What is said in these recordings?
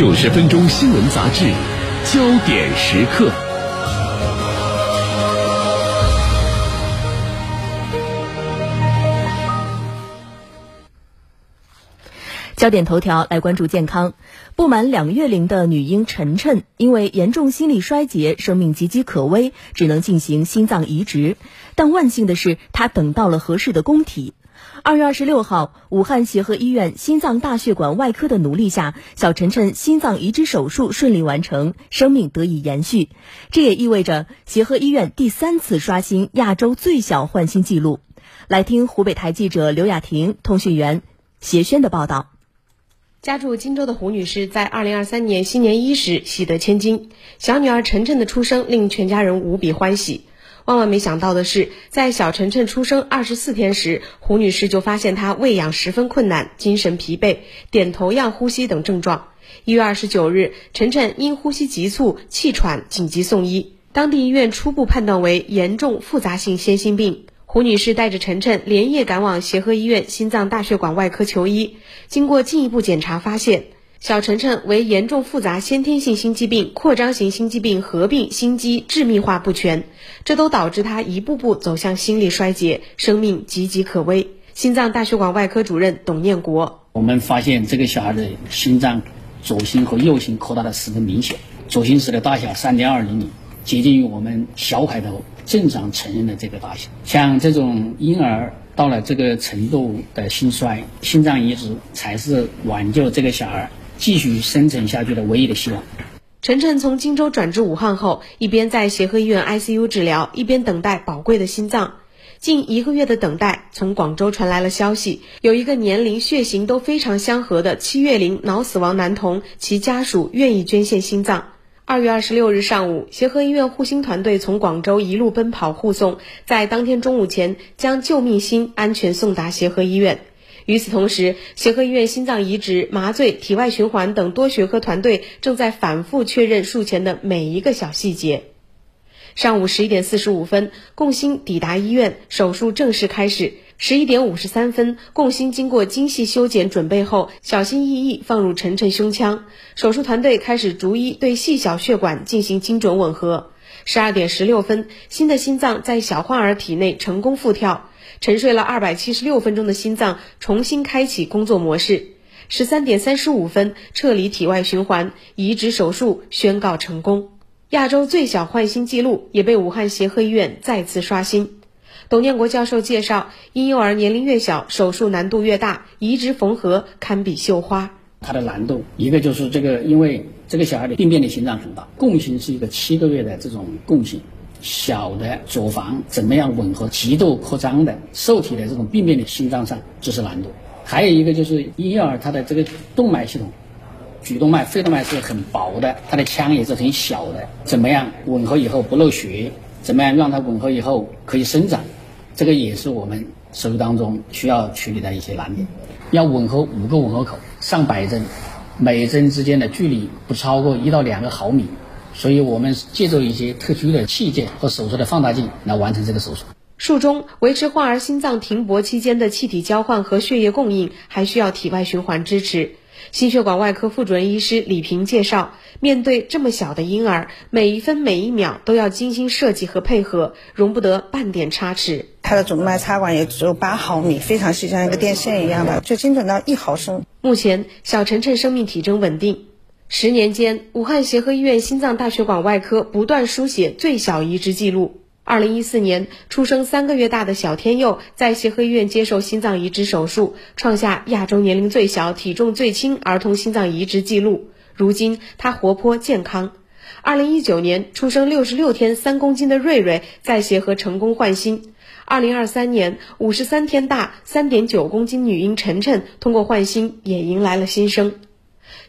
九十分钟新闻杂志，焦点时刻。焦点头条来关注健康。不满两月龄的女婴晨晨，因为严重心力衰竭，生命岌岌可危，只能进行心脏移植。但万幸的是，她等到了合适的供体。二月二十六号，武汉协和医院心脏大血管外科的努力下，小晨晨心脏移植手术顺利完成，生命得以延续。这也意味着协和医院第三次刷新亚洲最小换心记录。来听湖北台记者刘雅婷、通讯员谢轩的报道。家住荆州的胡女士在二零二三年新年伊始喜得千金，小女儿晨晨的出生令全家人无比欢喜。万万没想到的是，在小晨晨出生二十四天时，胡女士就发现她喂养十分困难，精神疲惫，点头样呼吸等症状。一月二十九日，晨晨因呼吸急促、气喘，紧急送医，当地医院初步判断为严重复杂性先心病。胡女士带着晨晨连夜赶往协和医院心脏大血管外科求医。经过进一步检查，发现小晨晨为严重复杂先天性心肌病、扩张型心肌病合并心肌致密化不全，这都导致他一步步走向心力衰竭，生命岌岌可危。心脏大血管外科主任董念国：我们发现这个小孩的心脏左心和右心扩大的十分明显，左心室的大小三点二厘米，接近于我们小海头。正常成人的这个大小，像这种婴儿到了这个程度的心衰，心脏移植才是挽救这个小孩继续生存下去的唯一的希望。晨晨从荆州转至武汉后，一边在协和医院 ICU 治疗，一边等待宝贵的心脏。近一个月的等待，从广州传来了消息，有一个年龄、血型都非常相合的七月龄脑死亡男童，其家属愿意捐献心脏。二月二十六日上午，协和医院护心团队从广州一路奔跑护送，在当天中午前将救命心安全送达协和医院。与此同时，协和医院心脏移植、麻醉、体外循环等多学科团队正在反复确认术前的每一个小细节。上午十一点四十五分，共心抵达医院，手术正式开始。十一点五十三分，共心经过精细修剪准备后，小心翼翼放入晨晨胸腔。手术团队开始逐一对细小血管进行精准吻合。十二点十六分，新的心脏在小患儿体内成功复跳。沉睡了二百七十六分钟的心脏重新开启工作模式。十三点三十五分，撤离体外循环，移植手术宣告成功。亚洲最小换心记录也被武汉协和医院再次刷新。董建国教授介绍，婴幼儿年龄越小，手术难度越大，移植缝合堪比绣花。它的难度，一个就是这个，因为这个小孩的病变的心脏很大，共性是一个七个月的这种共性，小的左房怎么样吻合极度扩张的受体的这种病变的心脏上，这是难度。还有一个就是婴幼儿他的这个动脉系统，主动脉、肺动脉是很薄的，它的腔也是很小的，怎么样吻合以后不漏血？怎么样让它吻合以后可以生长？这个也是我们手术当中需要处理的一些难点，要吻合五个吻合口，上百针，每针之间的距离不超过一到两个毫米，所以我们借助一些特殊的器件和手术的放大镜来完成这个手术。术中维持患儿心脏停搏期间的气体交换和血液供应，还需要体外循环支持。心血管外科副主任医师李平介绍，面对这么小的婴儿，每一分每一秒都要精心设计和配合，容不得半点差池。他的主动脉插管也只有八毫米，非常细，像一个电线一样的，就精准到一毫升。目前，小晨晨生命体征稳定。十年间，武汉协和医院心脏大血管外科不断书写最小移植记录。二零一四年出生三个月大的小天佑在协和医院接受心脏移植手术，创下亚洲年龄最小、体重最轻儿童心脏移植记录。如今他活泼健康。二零一九年出生六十六天三公斤的瑞瑞在协和成功换心。二零二三年五十三天大三点九公斤女婴晨晨通过换心也迎来了新生。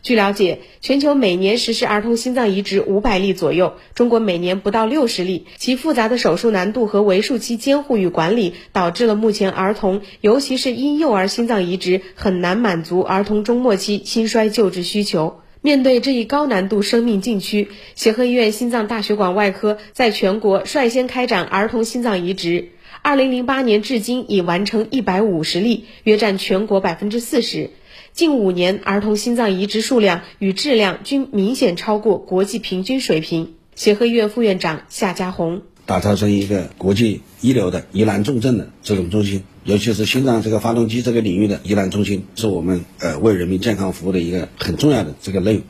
据了解，全球每年实施儿童心脏移植五百例左右，中国每年不到六十例。其复杂的手术难度和为数期监护与管理，导致了目前儿童，尤其是婴幼儿心脏移植很难满足儿童中末期心衰救治需求。面对这一高难度生命禁区，协和医院心脏大血管外科在全国率先开展儿童心脏移植。二零零八年至今已完成一百五十例，约占全国百分之四十。近五年儿童心脏移植数量与质量均明显超过国际平均水平。协和医院副院长夏家红。打造成一个国际一流的疑难重症的这种中心，尤其是心脏这个发动机这个领域的疑难中心，是我们呃为人民健康服务的一个很重要的这个内容。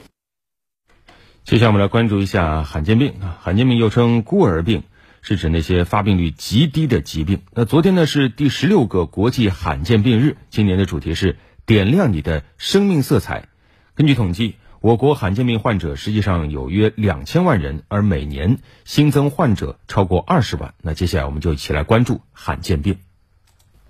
接下来我们来关注一下罕见病啊，罕见病又称孤儿病，是指那些发病率极低的疾病。那昨天呢是第十六个国际罕见病日，今年的主题是点亮你的生命色彩。根据统计。我国罕见病患者实际上有约两千万人，而每年新增患者超过二十万。那接下来我们就一起来关注罕见病。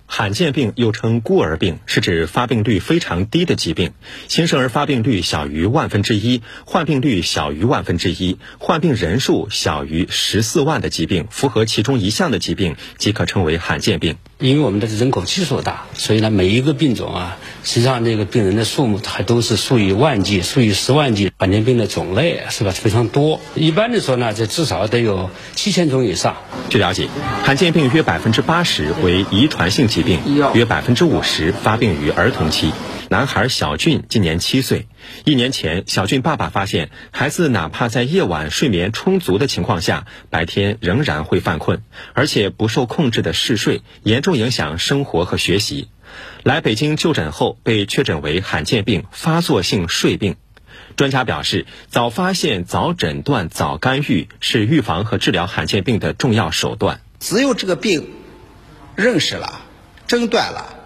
罕见病又称孤儿病，是指发病率非常低的疾病，新生儿发病率小于万分之一，患病率小于万分之一，患病人数小于十四万的疾病，符合其中一项的疾病即可称为罕见病。因为我们的人口基数大，所以呢，每一个病种啊，实际上这个病人的数目还都是数以万计、数以十万计。罕见病的种类是吧非常多，一般的说呢，这至少得有七千种以上。据了解，罕见病约百分之八十为遗传性疾病，约百分之五十发病于儿童期。男孩小俊今年七岁，一年前，小俊爸爸发现孩子哪怕在夜晚睡眠充足的情况下，白天仍然会犯困，而且不受控制的嗜睡，严重影响生活和学习。来北京就诊后，被确诊为罕见病发作性睡病。专家表示，早发现、早诊断、早干预是预防和治疗罕见病的重要手段。只有这个病认识了、诊断了。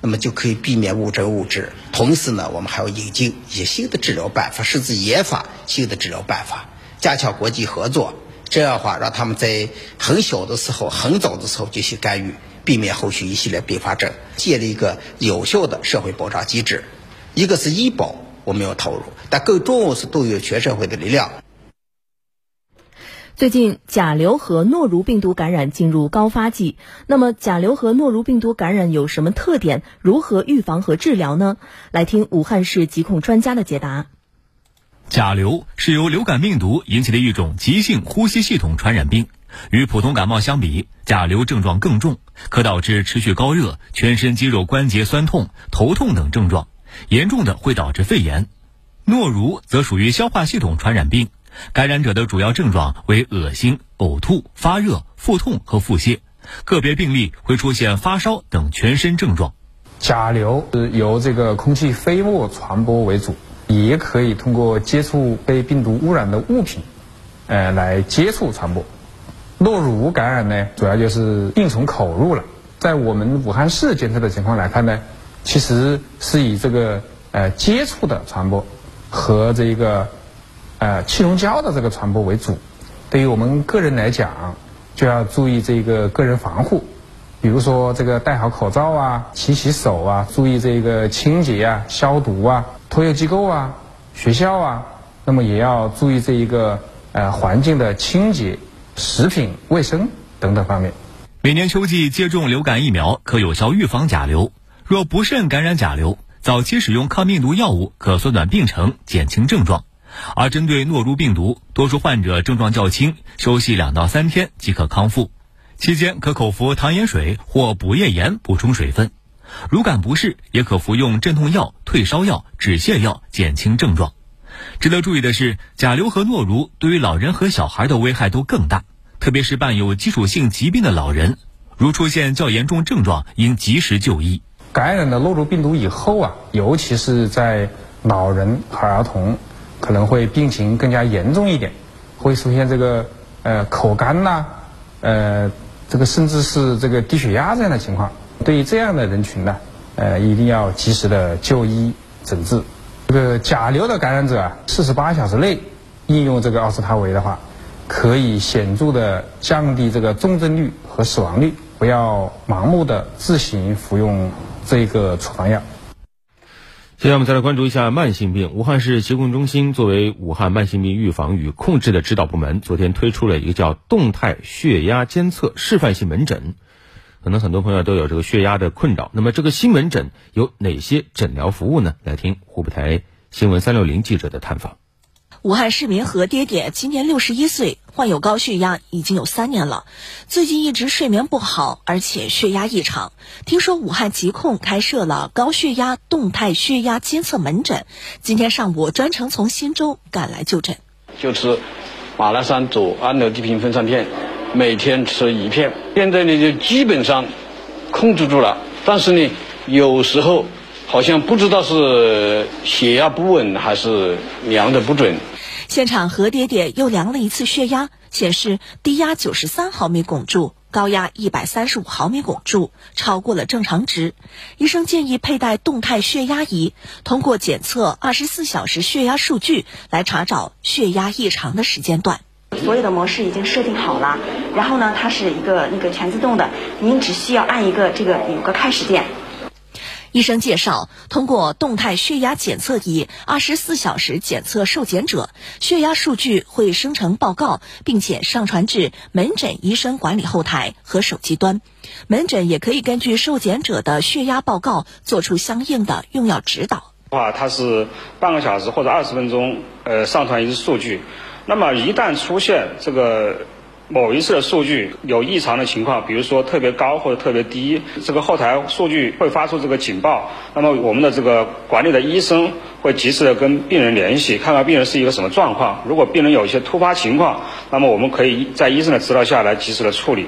那么就可以避免误诊误治。同时呢，我们还要引进一些新的治疗办法，甚至研发新的治疗办法，加强国际合作。这样的话，让他们在很小的时候、很早的时候就去干预，避免后续一系列并发症，建立一个有效的社会保障机制。一个是医保我们要投入，但更重要是动员全社会的力量。最近甲流和诺如病毒感染进入高发季，那么甲流和诺如病毒感染有什么特点？如何预防和治疗呢？来听武汉市疾控专家的解答。甲流是由流感病毒引起的一种急性呼吸系统传染病，与普通感冒相比，甲流症状更重，可导致持续高热、全身肌肉关节酸痛、头痛等症状，严重的会导致肺炎。诺如则属于消化系统传染病。感染者的主要症状为恶心、呕吐、发热、腹痛和腹泻，个别病例会出现发烧等全身症状。甲流是由这个空气飞沫传播为主，也可以通过接触被病毒污染的物品，呃，来接触传播。诺如感染呢，主要就是病从口入了。在我们武汉市监测的情况来看呢，其实是以这个呃接触的传播和这个。呃，气溶胶的这个传播为主，对于我们个人来讲，就要注意这个个人防护，比如说这个戴好口罩啊，勤洗手啊，注意这个清洁啊、消毒啊，托幼机构啊、学校啊，那么也要注意这一个呃环境的清洁、食品卫生等等方面。每年秋季接种流感疫苗可有效预防甲流，若不慎感染甲流，早期使用抗病毒药物可缩短病程、减轻症状。而针对诺如病毒，多数患者症状较轻，休息两到三天即可康复，期间可口服糖盐水或补液盐补充水分。如感不适，也可服用镇痛药、退烧药、止泻药减轻症状。值得注意的是，甲流和诺如对于老人和小孩的危害都更大，特别是伴有基础性疾病的老人，如出现较严重症状，应及时就医。感染了诺如病毒以后啊，尤其是在老人和儿童。可能会病情更加严重一点，会出现这个呃口干呐，呃这个甚至是这个低血压这样的情况。对于这样的人群呢，呃一定要及时的就医诊治。这个甲流的感染者啊，四十八小时内应用这个奥司他韦的话，可以显著的降低这个重症率和死亡率。不要盲目的自行服用这个处方药。接下来我们再来关注一下慢性病。武汉市疾控中心作为武汉慢性病预防与控制的指导部门，昨天推出了一个叫动态血压监测示范性门诊。可能很多朋友都有这个血压的困扰，那么这个新门诊有哪些诊疗服务呢？来听湖北台新闻三六零记者的探访。武汉市民何爹爹今年六十一岁。患有高血压已经有三年了，最近一直睡眠不好，而且血压异常。听说武汉疾控开设了高血压动态血压监测门诊，今天上午专程从忻州赶来就诊。就吃马拉山左氨氯地平分散片，每天吃一片。现在呢，就基本上控制住了，但是呢，有时候好像不知道是血压不稳还是量的不准。现场何爹爹又量了一次血压，显示低压九十三毫米汞柱，高压一百三十五毫米汞柱，超过了正常值。医生建议佩戴动态血压仪，通过检测二十四小时血压数据来查找血压异常的时间段。所有的模式已经设定好了，然后呢，它是一个那个全自动的，您只需要按一个这个有个开始键。医生介绍，通过动态血压检测仪，二十四小时检测受检者血压数据会生成报告，并且上传至门诊医生管理后台和手机端。门诊也可以根据受检者的血压报告做出相应的用药指导。话它是半个小时或者二十分钟，呃，上传一次数据。那么一旦出现这个。某一次的数据有异常的情况，比如说特别高或者特别低，这个后台数据会发出这个警报。那么我们的这个管理的医生会及时的跟病人联系，看看病人是一个什么状况。如果病人有一些突发情况，那么我们可以在医生的指导下来及时的处理。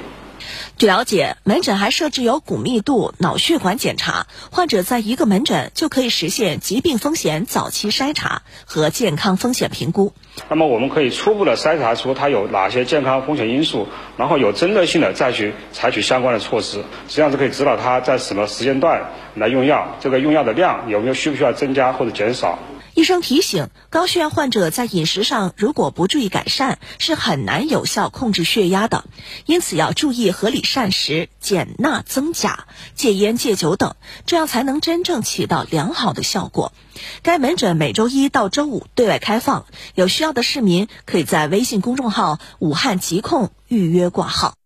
据了解，门诊还设置有骨密度、脑血管检查，患者在一个门诊就可以实现疾病风险早期筛查和健康风险评估。那么，我们可以初步的筛查出他有哪些健康风险因素，然后有针对性的再去采取相关的措施，实际上是可以指导他在什么时间段来用药，这个用药的量有没有需不需要增加或者减少。医生提醒，高血压患者在饮食上如果不注意改善，是很难有效控制血压的。因此要注意合理膳食、减钠增钾、戒烟戒酒等，这样才能真正起到良好的效果。该门诊每周一到周五对外开放，有需要的市民可以在微信公众号“武汉疾控”预约挂号。